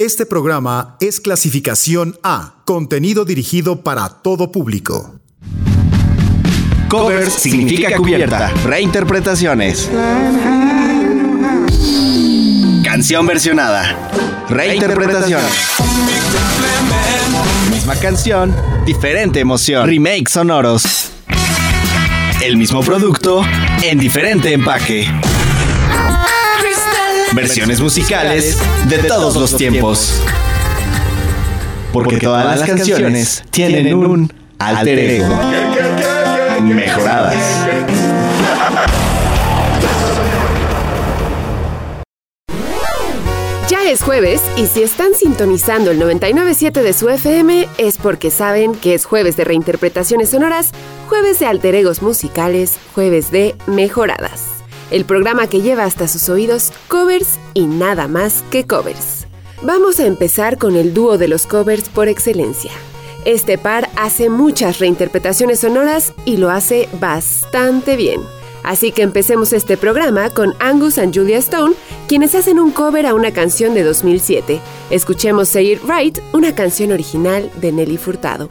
Este programa es clasificación A, contenido dirigido para todo público. Covers significa cubierta, reinterpretaciones. Canción versionada, reinterpretación. Misma canción, diferente emoción. Remakes sonoros. El mismo producto en diferente empaque. Versiones musicales de todos los tiempos. Porque todas las canciones tienen un alter ego. Mejoradas. Ya es jueves y si están sintonizando el 997 de su FM es porque saben que es jueves de reinterpretaciones sonoras, jueves de alter egos musicales, jueves de mejoradas. El programa que lleva hasta sus oídos covers y nada más que covers. Vamos a empezar con el dúo de los covers por excelencia. Este par hace muchas reinterpretaciones sonoras y lo hace bastante bien. Así que empecemos este programa con Angus and Julia Stone, quienes hacen un cover a una canción de 2007. Escuchemos Say It Right, una canción original de Nelly Furtado.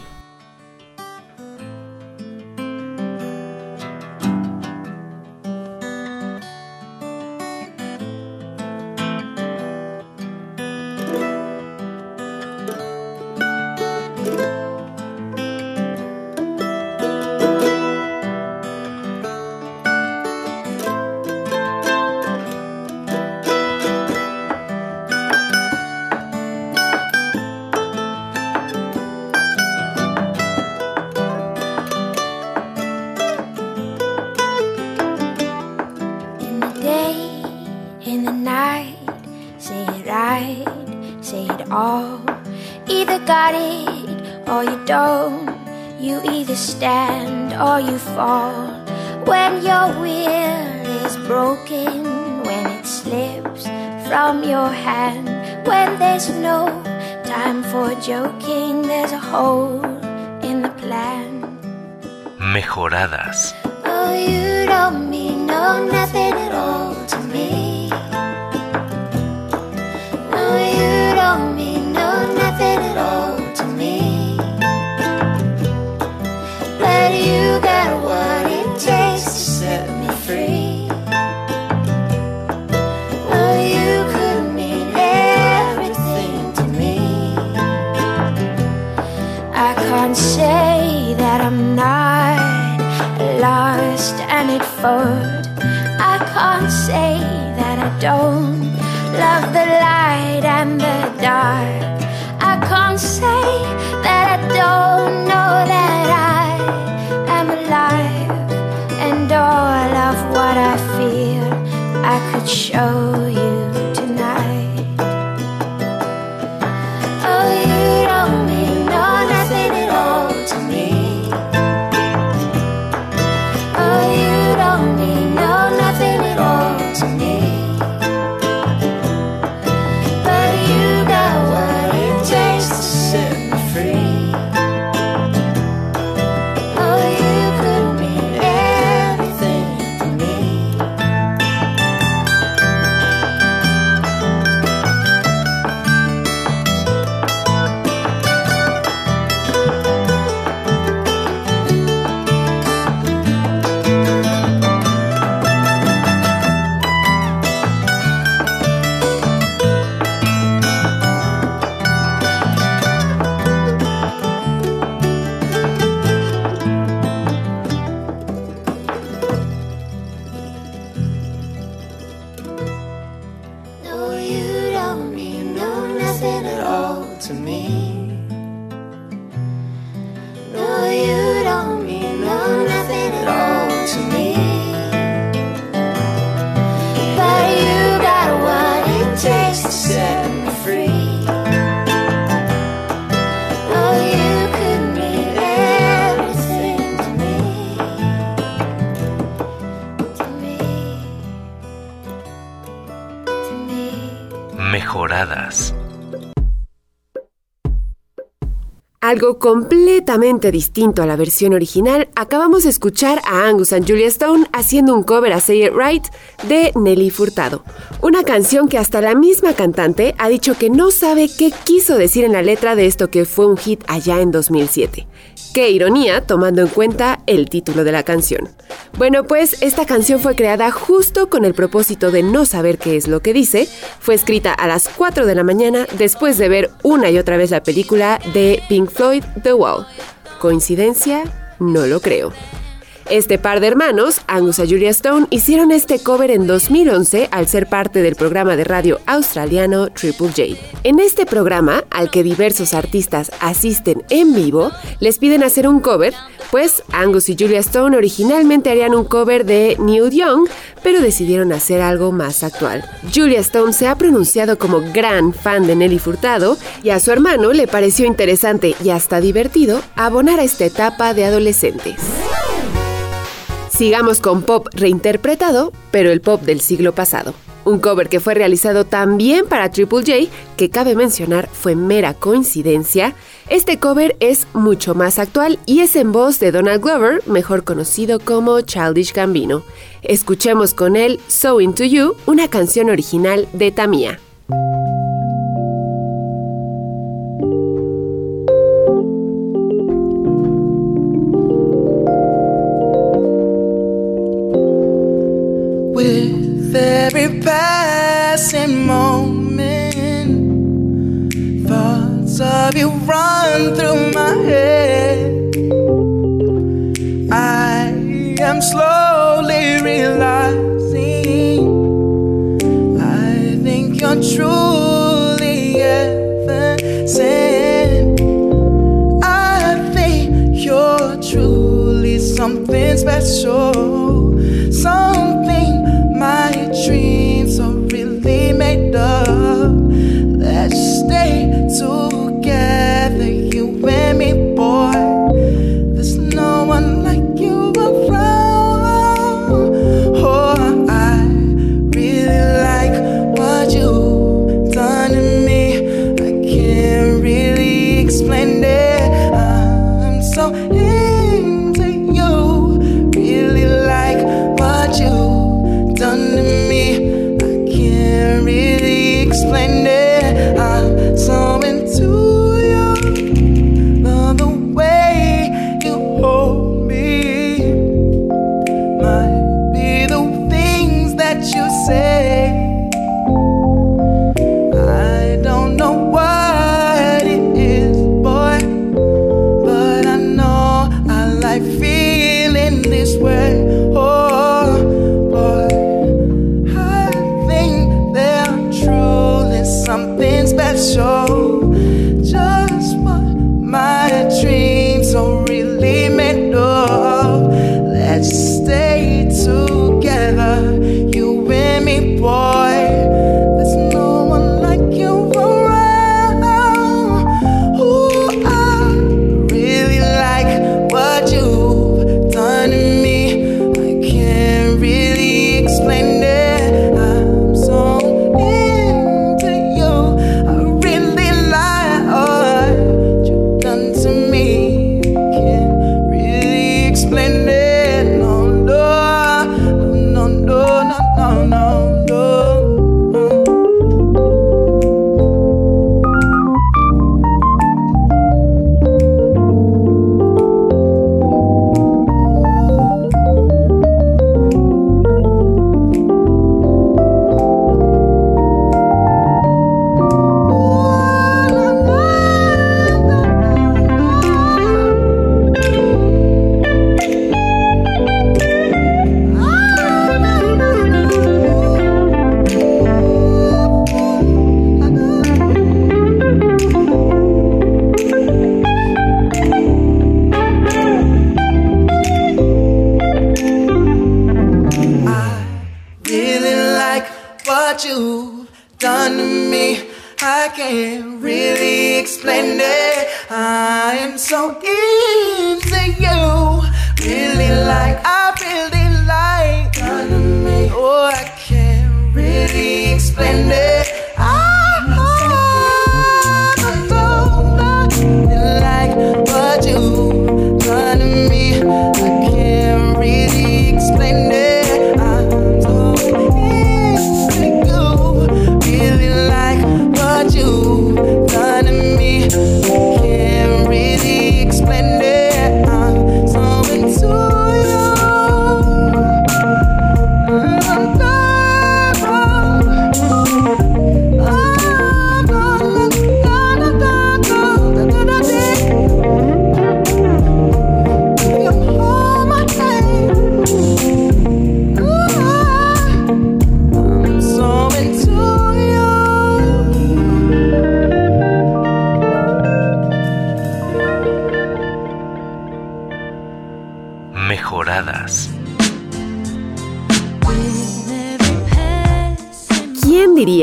Or you fall. When your will is broken, when it slips from your hand, when there's no time for joking, there's a hole in the plan. Mejoradas. Oh, you don't mean no nothing don't algo completamente distinto a la versión original, acabamos de escuchar a Angus and Julia Stone haciendo un cover a Say It Right de Nelly Furtado. Una canción que hasta la misma cantante ha dicho que no sabe qué quiso decir en la letra de esto que fue un hit allá en 2007. Qué ironía, tomando en cuenta el título de la canción. Bueno, pues esta canción fue creada justo con el propósito de no saber qué es lo que dice. Fue escrita a las 4 de la mañana después de ver una y otra vez la película de Pink Floyd, The Wall. ¿Coincidencia? No lo creo. Este par de hermanos, Angus y Julia Stone, hicieron este cover en 2011 al ser parte del programa de radio australiano Triple J. En este programa, al que diversos artistas asisten en vivo, les piden hacer un cover, pues Angus y Julia Stone originalmente harían un cover de New Young, pero decidieron hacer algo más actual. Julia Stone se ha pronunciado como gran fan de Nelly Furtado y a su hermano le pareció interesante y hasta divertido abonar a esta etapa de adolescentes. Sigamos con pop reinterpretado, pero el pop del siglo pasado. Un cover que fue realizado también para Triple J, que cabe mencionar fue mera coincidencia. Este cover es mucho más actual y es en voz de Donald Glover, mejor conocido como Childish Gambino. Escuchemos con él So Into You, una canción original de Tamia. Every passing moment. Thoughts of you run through my head. I am slowly realizing I think you're truly heaven sent. I think you're truly something special. Something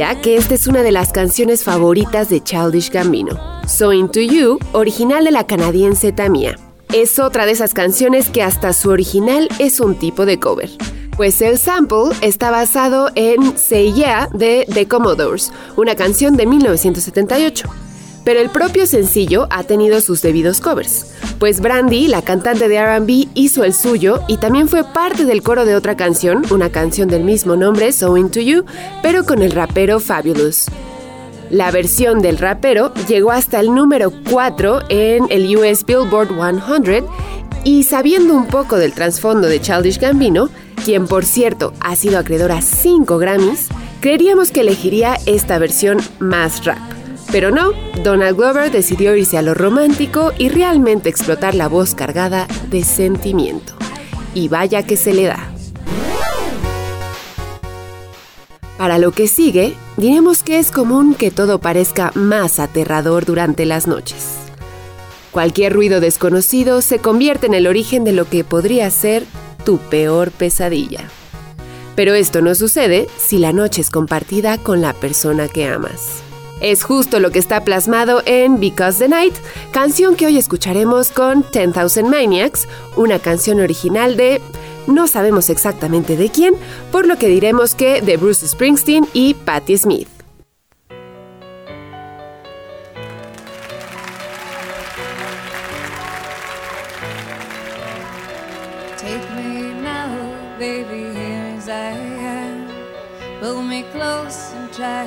¿Quién diría que esta es una de las canciones favoritas de Childish Gambino? So Into You, original de la canadiense Tamia. Es otra de esas canciones que hasta su original es un tipo de cover. Pues el sample está basado en Say Yeah de The Commodores, una canción de 1978. Pero el propio sencillo ha tenido sus debidos covers, pues Brandy, la cantante de RB, hizo el suyo y también fue parte del coro de otra canción, una canción del mismo nombre, So Into You, pero con el rapero Fabulous. La versión del rapero llegó hasta el número 4 en el US Billboard 100 y sabiendo un poco del trasfondo de Childish Gambino, quien por cierto ha sido acreedor a 5 Grammys, creeríamos que elegiría esta versión más rap. Pero no, Donald Glover decidió irse a lo romántico y realmente explotar la voz cargada de sentimiento. Y vaya que se le da. Para lo que sigue, diremos que es común que todo parezca más aterrador durante las noches. Cualquier ruido desconocido se convierte en el origen de lo que podría ser tu peor pesadilla. Pero esto no sucede si la noche es compartida con la persona que amas. Es justo lo que está plasmado en Because the Night, canción que hoy escucharemos con 10,000 Maniacs, una canción original de no sabemos exactamente de quién, por lo que diremos que de Bruce Springsteen y Patti Smith. Take me now, I am. Pull me close and try.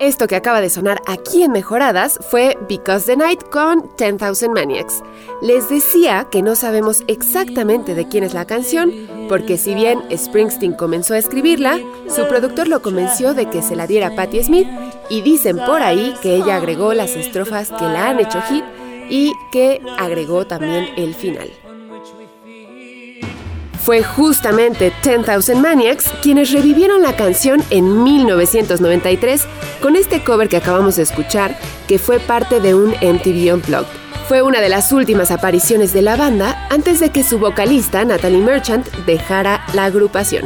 Esto que acaba de sonar aquí en Mejoradas fue Because the Night con 10,000 Maniacs. Les decía que no sabemos exactamente de quién es la canción, porque si bien Springsteen comenzó a escribirla, su productor lo convenció de que se la diera Patti Smith y dicen por ahí que ella agregó las estrofas que la han hecho hit y que agregó también el final. Fue justamente 10,000 Maniacs quienes revivieron la canción en 1993 con este cover que acabamos de escuchar, que fue parte de un MTV Unplugged. Fue una de las últimas apariciones de la banda antes de que su vocalista, Natalie Merchant, dejara la agrupación.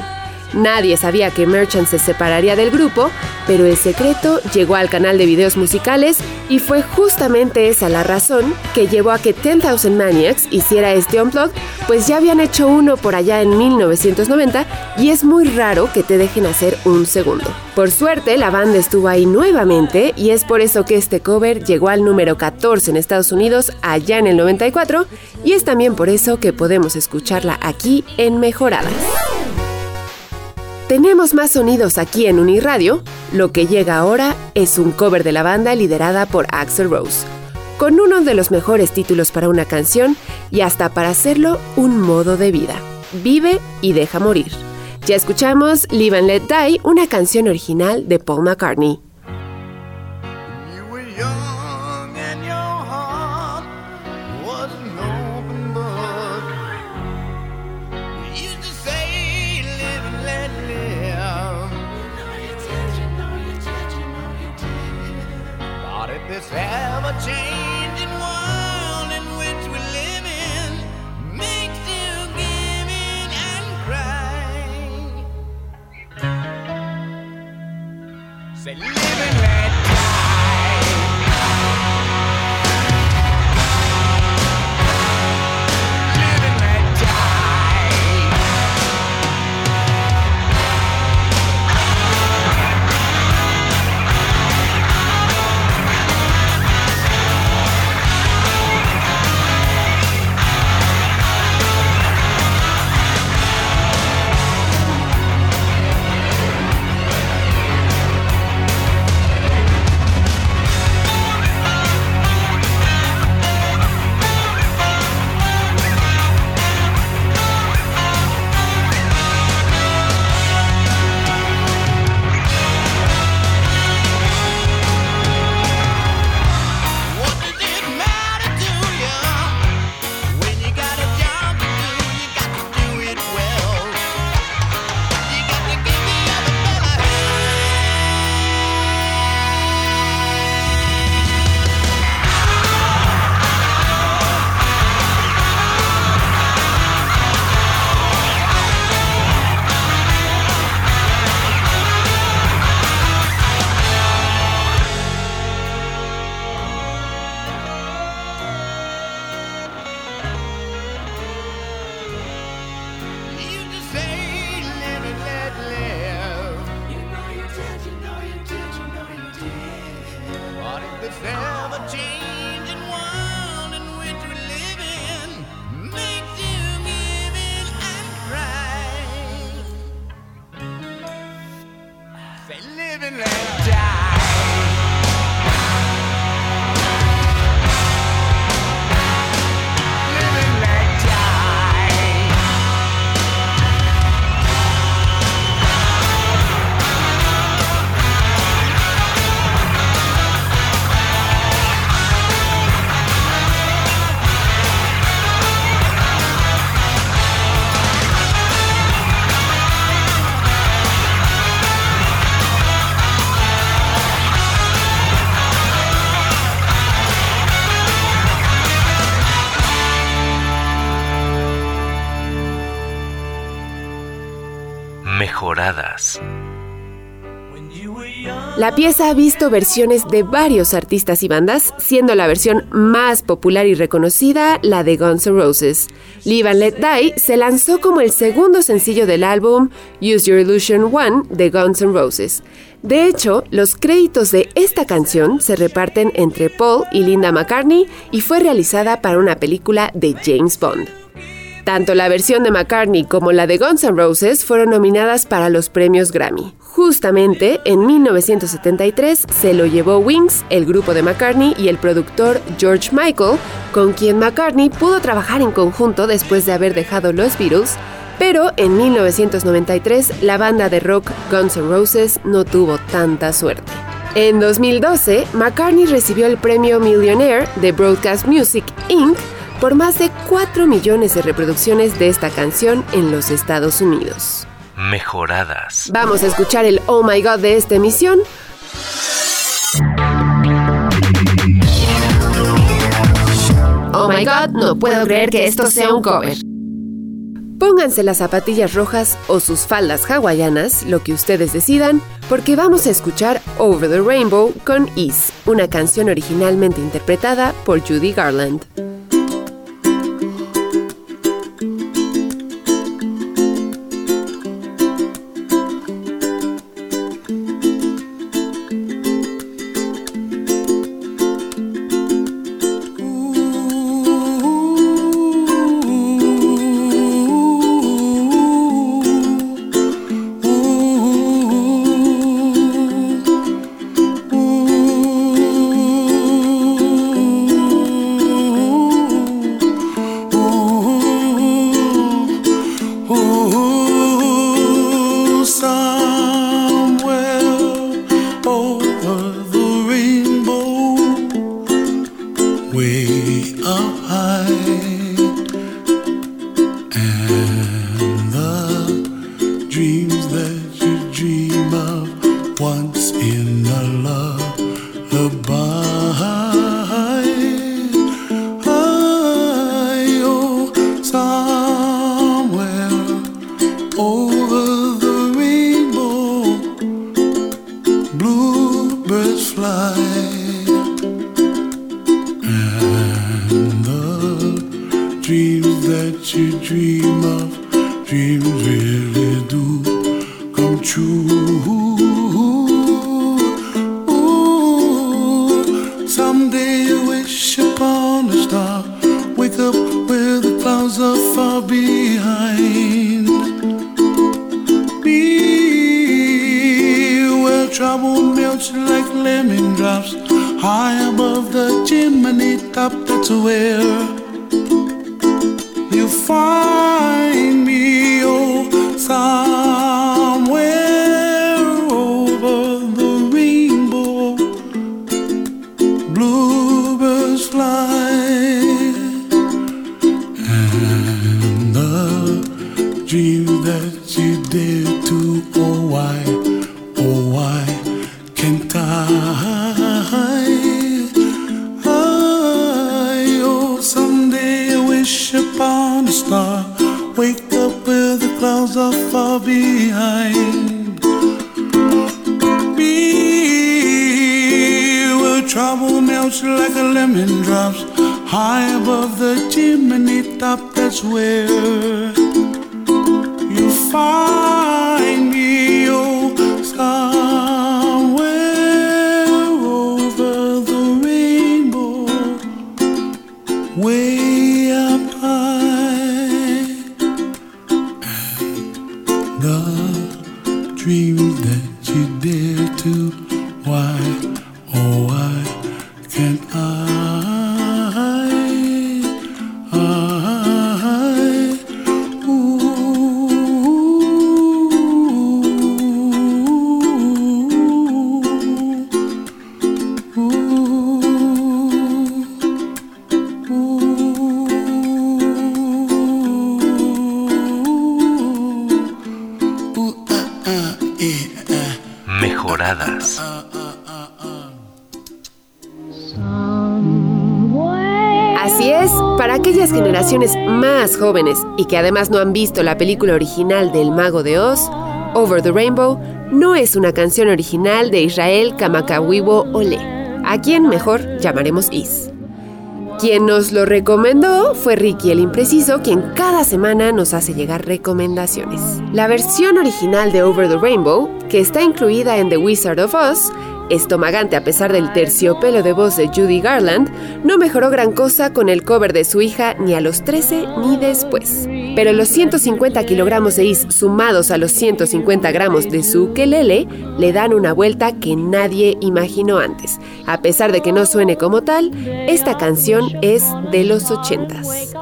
Nadie sabía que Merchant se separaría del grupo, pero el secreto llegó al canal de videos musicales y fue justamente esa la razón que llevó a que 10,000 Maniacs hiciera este unplug, pues ya habían hecho uno por allá en 1990 y es muy raro que te dejen hacer un segundo. Por suerte, la banda estuvo ahí nuevamente y es por eso que este cover llegó al número 14 en Estados Unidos allá en el 94 y es también por eso que podemos escucharla aquí en Mejoradas. Tenemos más sonidos aquí en Uniradio. Lo que llega ahora es un cover de la banda liderada por Axel Rose, con uno de los mejores títulos para una canción y hasta para hacerlo un modo de vida. Vive y deja morir. Ya escuchamos Live and Let Die, una canción original de Paul McCartney. La pieza ha visto versiones de varios artistas y bandas, siendo la versión más popular y reconocida la de Guns N' Roses. Live and Let Die se lanzó como el segundo sencillo del álbum Use Your Illusion One de Guns N' Roses. De hecho, los créditos de esta canción se reparten entre Paul y Linda McCartney y fue realizada para una película de James Bond. Tanto la versión de McCartney como la de Guns N' Roses fueron nominadas para los premios Grammy. Justamente en 1973 se lo llevó Wings, el grupo de McCartney y el productor George Michael, con quien McCartney pudo trabajar en conjunto después de haber dejado los Beatles, pero en 1993 la banda de rock Guns N' Roses no tuvo tanta suerte. En 2012, McCartney recibió el premio Millionaire de Broadcast Music Inc. por más de 4 millones de reproducciones de esta canción en los Estados Unidos. Mejoradas. Vamos a escuchar el Oh My God de esta emisión. Oh my God, no puedo creer que esto sea un cover. Pónganse las zapatillas rojas o sus faldas hawaianas, lo que ustedes decidan, porque vamos a escuchar Over the Rainbow con Ease, una canción originalmente interpretada por Judy Garland. Upon a star, wake up where the clouds are far behind. Be where trouble melts like a lemon drops, high above the chimney top. That's where you find me, jóvenes y que además no han visto la película original del Mago de Oz, Over the Rainbow no es una canción original de Israel Kamakawiwo Ole, a quien mejor llamaremos Is. Quien nos lo recomendó fue Ricky el Impreciso, quien cada semana nos hace llegar recomendaciones. La versión original de Over the Rainbow, que está incluida en The Wizard of Oz, estomagante a pesar del terciopelo de voz de Judy Garland, no mejoró gran cosa con el cover de su hija ni a los 13 ni después. Pero los 150 kilogramos de Is sumados a los 150 gramos de su ukelele le dan una vuelta que nadie imaginó antes. A pesar de que no suene como tal, esta canción es de los 80s.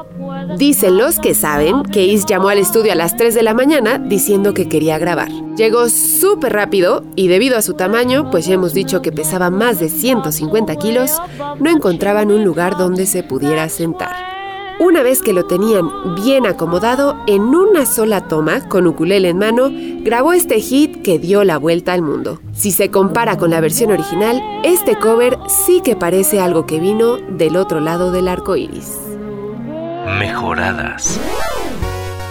Dicen los que saben que Is llamó al estudio a las 3 de la mañana diciendo que quería grabar. Llegó súper rápido y debido a su tamaño, pues ya hemos dicho que pesaba más de 150 kilos, no encontraban un lugar donde se pudiera sentar. Una vez que lo tenían bien acomodado, en una sola toma, con ukulele en mano, grabó este hit que dio la vuelta al mundo. Si se compara con la versión original, este cover sí que parece algo que vino del otro lado del arco iris. Mejoradas.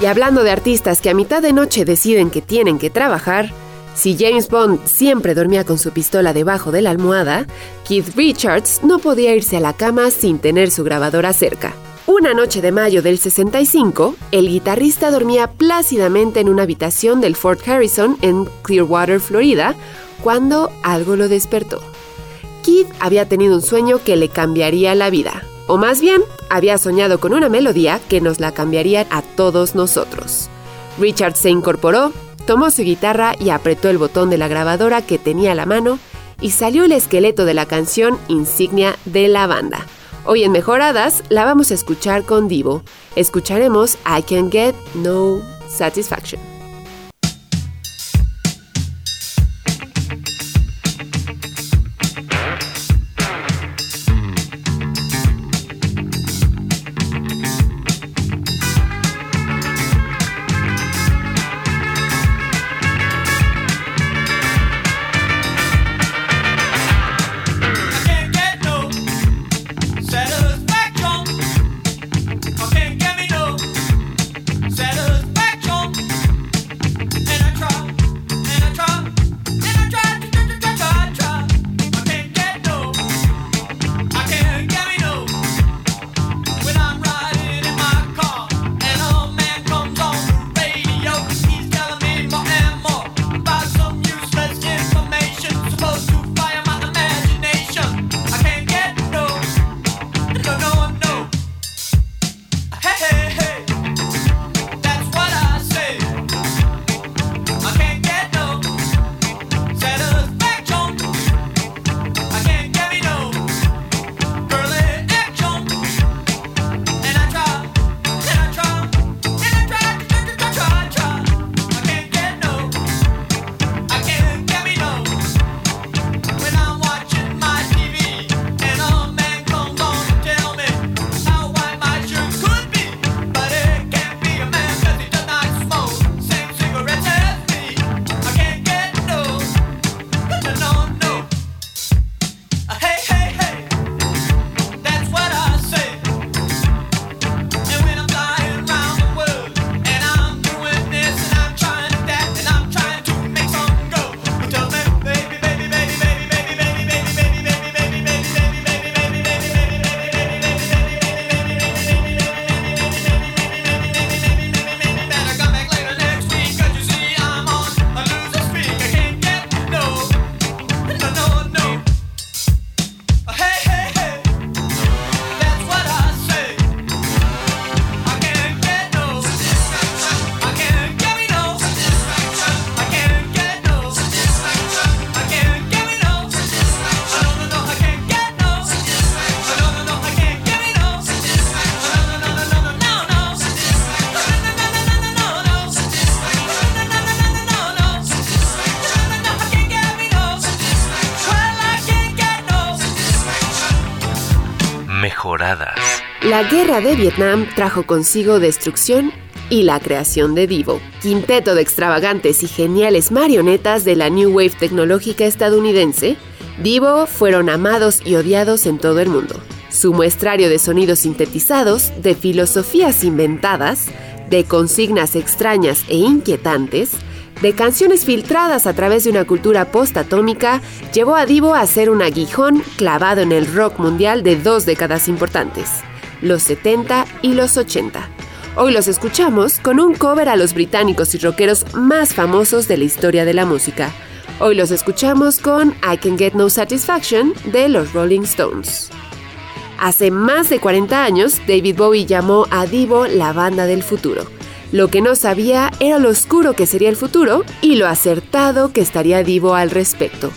Y hablando de artistas que a mitad de noche deciden que tienen que trabajar, si James Bond siempre dormía con su pistola debajo de la almohada, Keith Richards no podía irse a la cama sin tener su grabadora cerca. Una noche de mayo del 65, el guitarrista dormía plácidamente en una habitación del Fort Harrison en Clearwater, Florida, cuando algo lo despertó. Keith había tenido un sueño que le cambiaría la vida, o más bien, había soñado con una melodía que nos la cambiaría a todos nosotros. Richard se incorporó, tomó su guitarra y apretó el botón de la grabadora que tenía a la mano y salió el esqueleto de la canción insignia de la banda. Hoy en Mejoradas la vamos a escuchar con Divo. Escucharemos I Can Get No Satisfaction. Vietnam trajo consigo destrucción y la creación de Divo, quinteto de extravagantes y geniales marionetas de la New Wave tecnológica estadounidense. Divo fueron amados y odiados en todo el mundo. Su muestrario de sonidos sintetizados, de filosofías inventadas, de consignas extrañas e inquietantes, de canciones filtradas a través de una cultura postatómica, llevó a Divo a ser un aguijón clavado en el rock mundial de dos décadas importantes, los 70 y los 80. Hoy los escuchamos con un cover a los británicos y rockeros más famosos de la historia de la música. Hoy los escuchamos con I Can Get No Satisfaction de los Rolling Stones. Hace más de 40 años, David Bowie llamó a Divo la banda del futuro. Lo que no sabía era lo oscuro que sería el futuro y lo acertado que estaría Divo al respecto.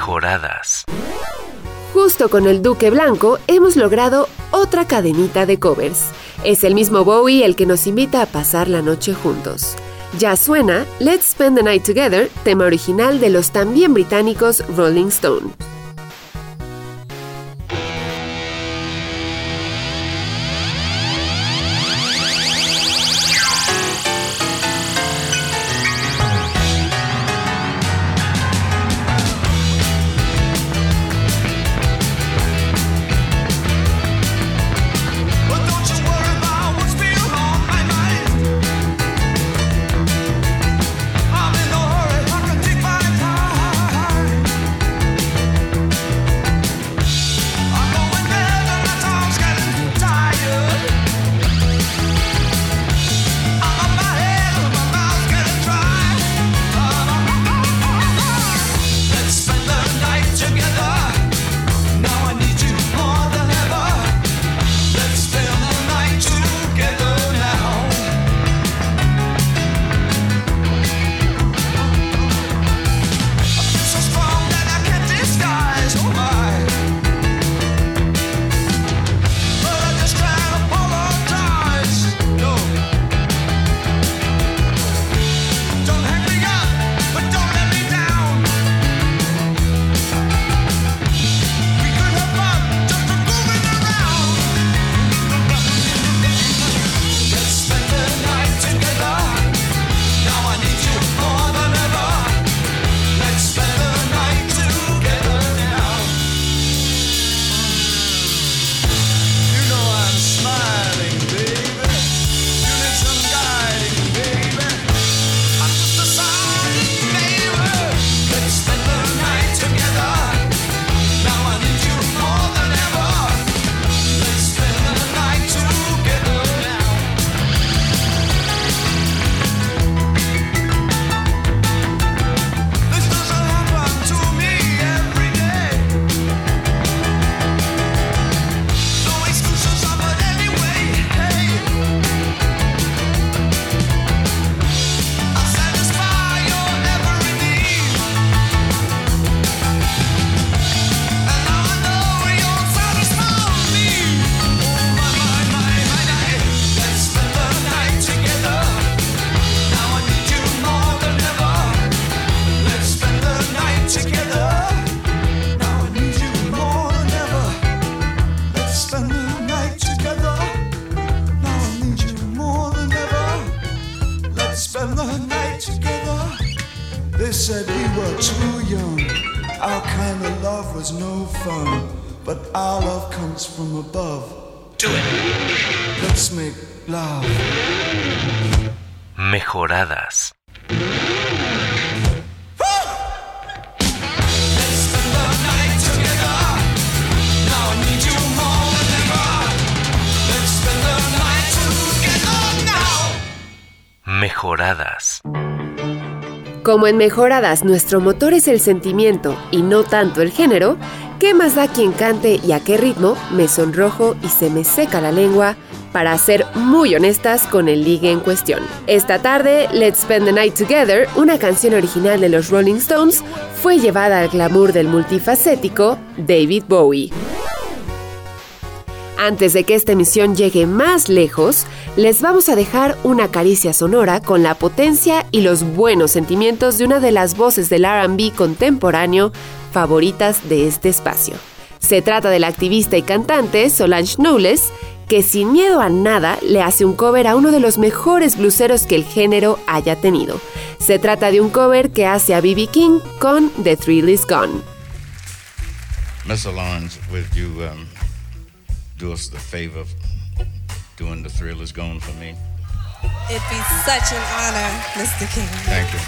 Mejoradas. Justo con el Duque Blanco hemos logrado otra cadenita de covers. Es el mismo Bowie el que nos invita a pasar la noche juntos. Ya suena Let's Spend the Night Together, tema original de los también británicos Rolling Stone. Mejoradas. Como en Mejoradas nuestro motor es el sentimiento y no tanto el género, ¿qué más da quien cante y a qué ritmo? Me sonrojo y se me seca la lengua para ser muy honestas con el ligue en cuestión. Esta tarde, Let's Spend the Night Together, una canción original de los Rolling Stones, fue llevada al glamour del multifacético David Bowie. Antes de que esta emisión llegue más lejos, les vamos a dejar una caricia sonora con la potencia y los buenos sentimientos de una de las voces del RB contemporáneo favoritas de este espacio. Se trata de la activista y cantante Solange Knowles, que sin miedo a nada le hace un cover a uno de los mejores bluseros que el género haya tenido. Se trata de un cover que hace a B.B. King con The Thrill Is Gone. do us the favor of doing the thrill is gone for me? It'd be such an honor, Mr. King. Thank you.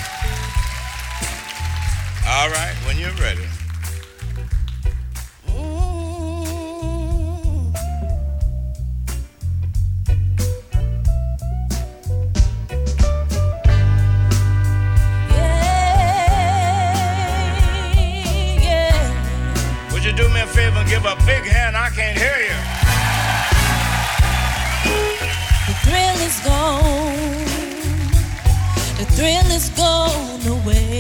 All right, when you're ready. Would you do me a favor and give a big hand? I can't hear you. Is gone. The thrill is gone away.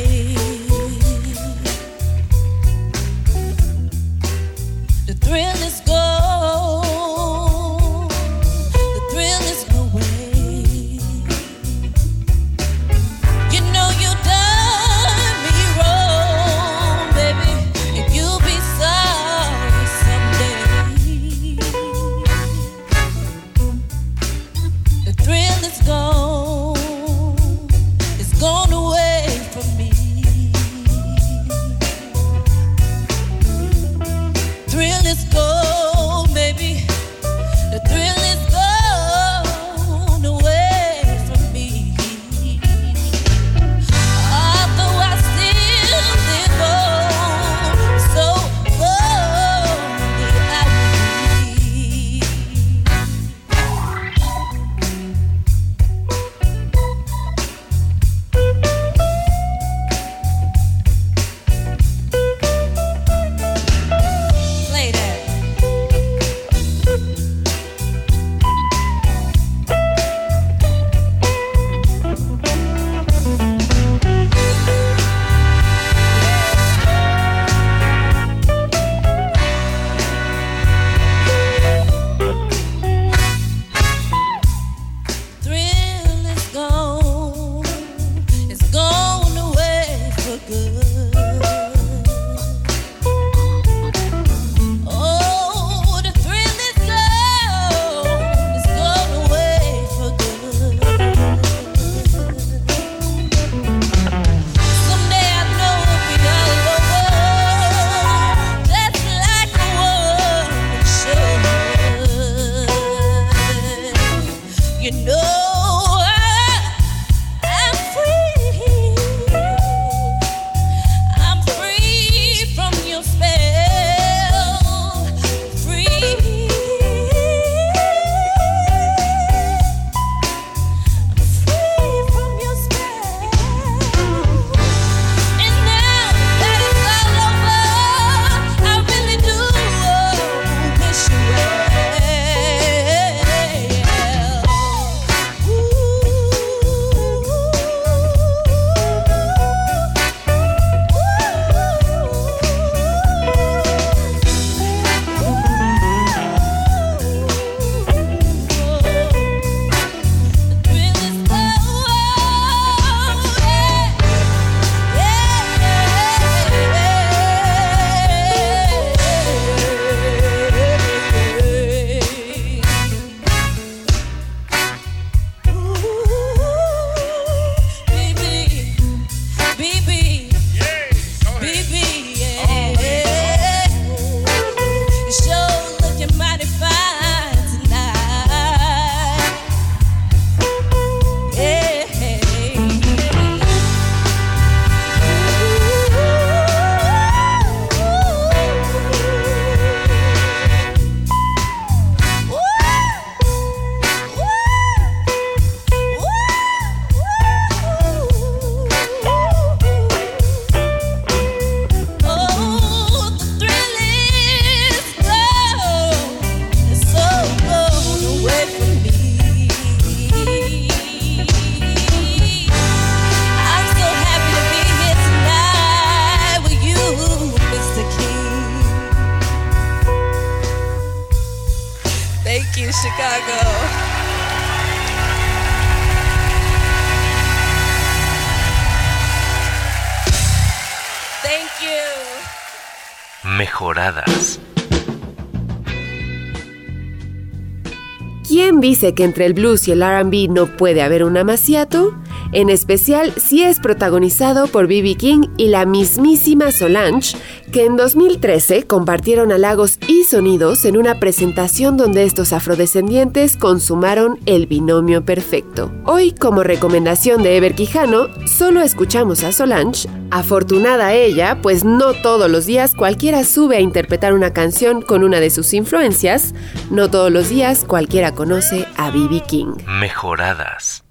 Que entre el blues y el RB no puede haber un amaciato? En especial si es protagonizado por B.B. King y la mismísima Solange, que en 2013 compartieron halagos y sonidos en una presentación donde estos afrodescendientes consumaron el binomio perfecto. Hoy, como recomendación de Ever Quijano, solo escuchamos a Solange. Afortunada ella, pues no todos los días cualquiera sube a interpretar una canción con una de sus influencias, no todos los días cualquiera conoce a B.B. King. Mejoradas.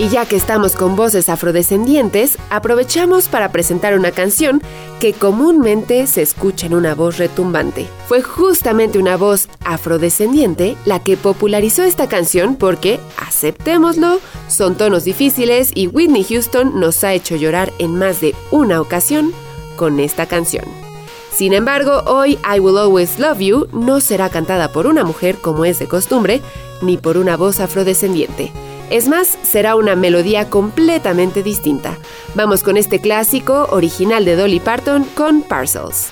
Y ya que estamos con voces afrodescendientes, aprovechamos para presentar una canción que comúnmente se escucha en una voz retumbante. Fue justamente una voz afrodescendiente la que popularizó esta canción porque, aceptémoslo, son tonos difíciles y Whitney Houston nos ha hecho llorar en más de una ocasión con esta canción. Sin embargo, hoy I Will Always Love You no será cantada por una mujer como es de costumbre, ni por una voz afrodescendiente. Es más, será una melodía completamente distinta. Vamos con este clásico original de Dolly Parton con Parcels.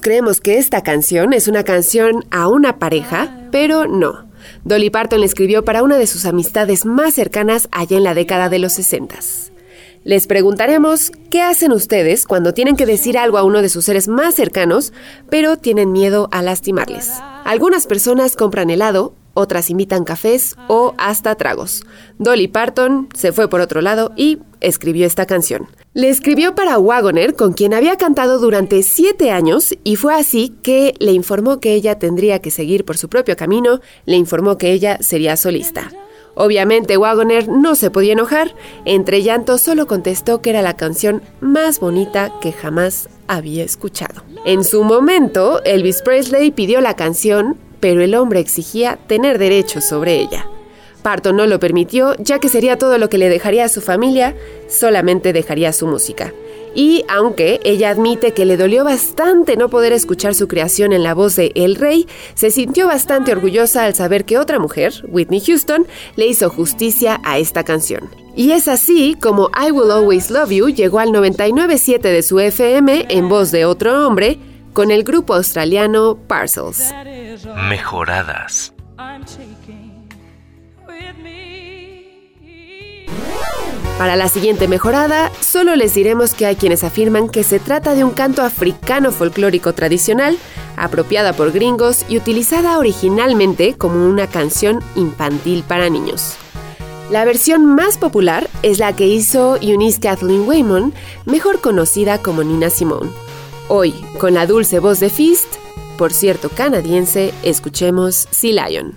Creemos que esta canción es una canción a una pareja, pero no. Dolly Parton la escribió para una de sus amistades más cercanas allá en la década de los 60. Les preguntaremos qué hacen ustedes cuando tienen que decir algo a uno de sus seres más cercanos, pero tienen miedo a lastimarles. Algunas personas compran helado, otras invitan cafés o hasta tragos. Dolly Parton se fue por otro lado y escribió esta canción. Le escribió para Wagoner, con quien había cantado durante siete años, y fue así que le informó que ella tendría que seguir por su propio camino, le informó que ella sería solista. Obviamente Wagoner no se podía enojar, entre llantos solo contestó que era la canción más bonita que jamás había escuchado. En su momento, Elvis Presley pidió la canción, pero el hombre exigía tener derechos sobre ella. Parton no lo permitió, ya que sería todo lo que le dejaría a su familia, solamente dejaría su música. Y aunque ella admite que le dolió bastante no poder escuchar su creación en la voz de El Rey, se sintió bastante orgullosa al saber que otra mujer, Whitney Houston, le hizo justicia a esta canción. Y es así como I Will Always Love You llegó al 99.7 de su FM en voz de otro hombre con el grupo australiano Parcels. Mejoradas. Para la siguiente mejorada, solo les diremos que hay quienes afirman que se trata de un canto africano folclórico tradicional, apropiada por gringos y utilizada originalmente como una canción infantil para niños. La versión más popular es la que hizo Eunice Kathleen Waymon, mejor conocida como Nina Simone. Hoy, con la dulce voz de Fist, por cierto canadiense, escuchemos Sea Lion.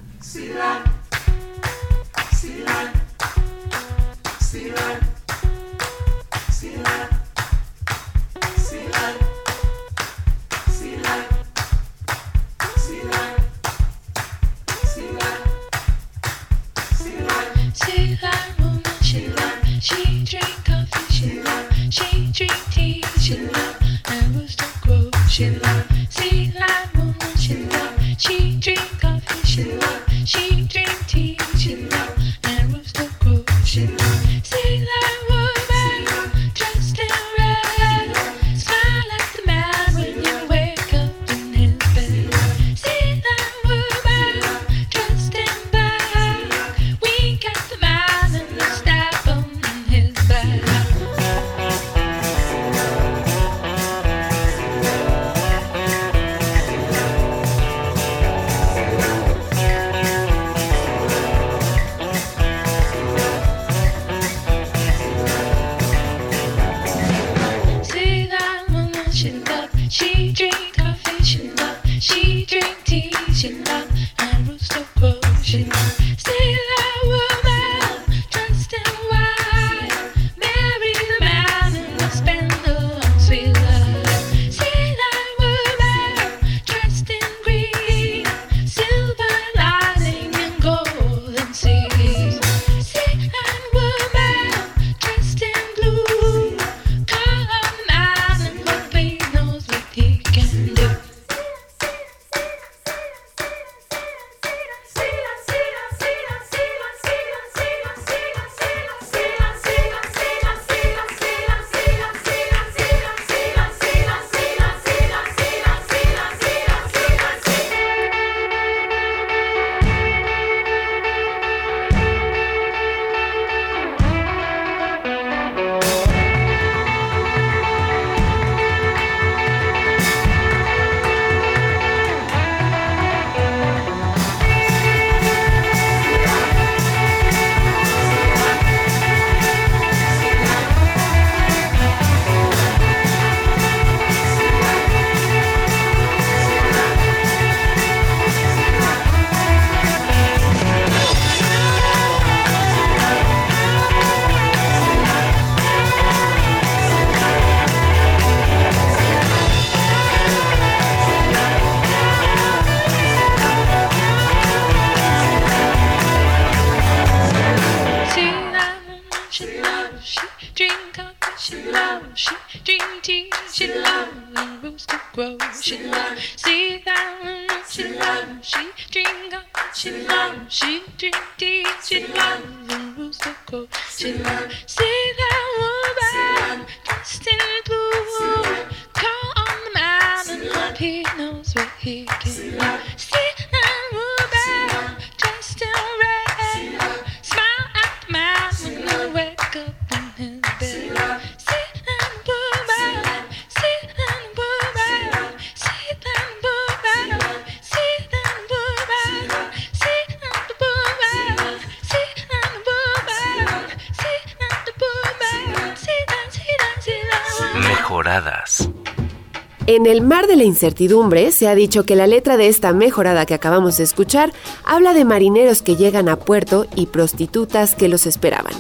En el mar de la incertidumbre se ha dicho que la letra de esta mejorada que acabamos de escuchar habla de marineros que llegan a puerto y prostitutas que los esperaban.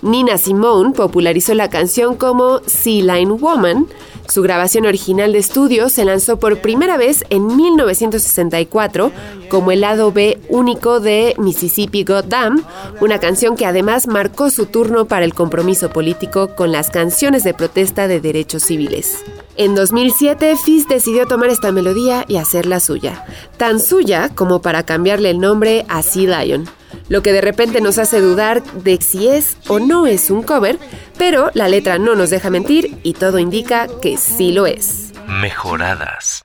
Nina Simone popularizó la canción como Sea Line Woman. Su grabación original de estudio se lanzó por primera vez en 1964 como el lado B único de Mississippi Goddam, una canción que además marcó su turno para el compromiso político con las canciones de protesta de derechos civiles. En 2007, Fizz decidió tomar esta melodía y hacerla suya, tan suya como para cambiarle el nombre a Sea Lion lo que de repente nos hace dudar de si es o no es un cover, pero la letra no nos deja mentir y todo indica que sí lo es. Mejoradas.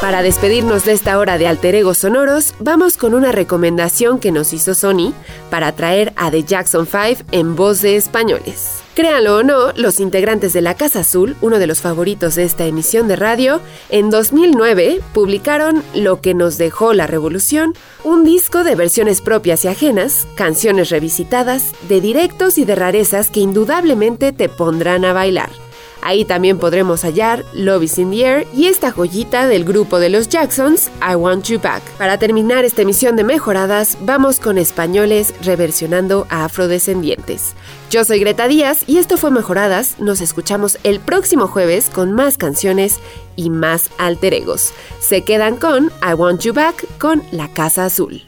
Para despedirnos de esta hora de alter egos sonoros, vamos con una recomendación que nos hizo Sony para traer a The Jackson 5 en voz de españoles. Créanlo o no, los integrantes de la Casa Azul, uno de los favoritos de esta emisión de radio, en 2009 publicaron Lo que nos dejó la revolución, un disco de versiones propias y ajenas, canciones revisitadas, de directos y de rarezas que indudablemente te pondrán a bailar. Ahí también podremos hallar Love is in the Air y esta joyita del grupo de los Jacksons, I Want You Back. Para terminar esta emisión de Mejoradas, vamos con españoles reversionando a afrodescendientes. Yo soy Greta Díaz y esto fue Mejoradas. Nos escuchamos el próximo jueves con más canciones y más alter egos. Se quedan con I Want You Back con La Casa Azul.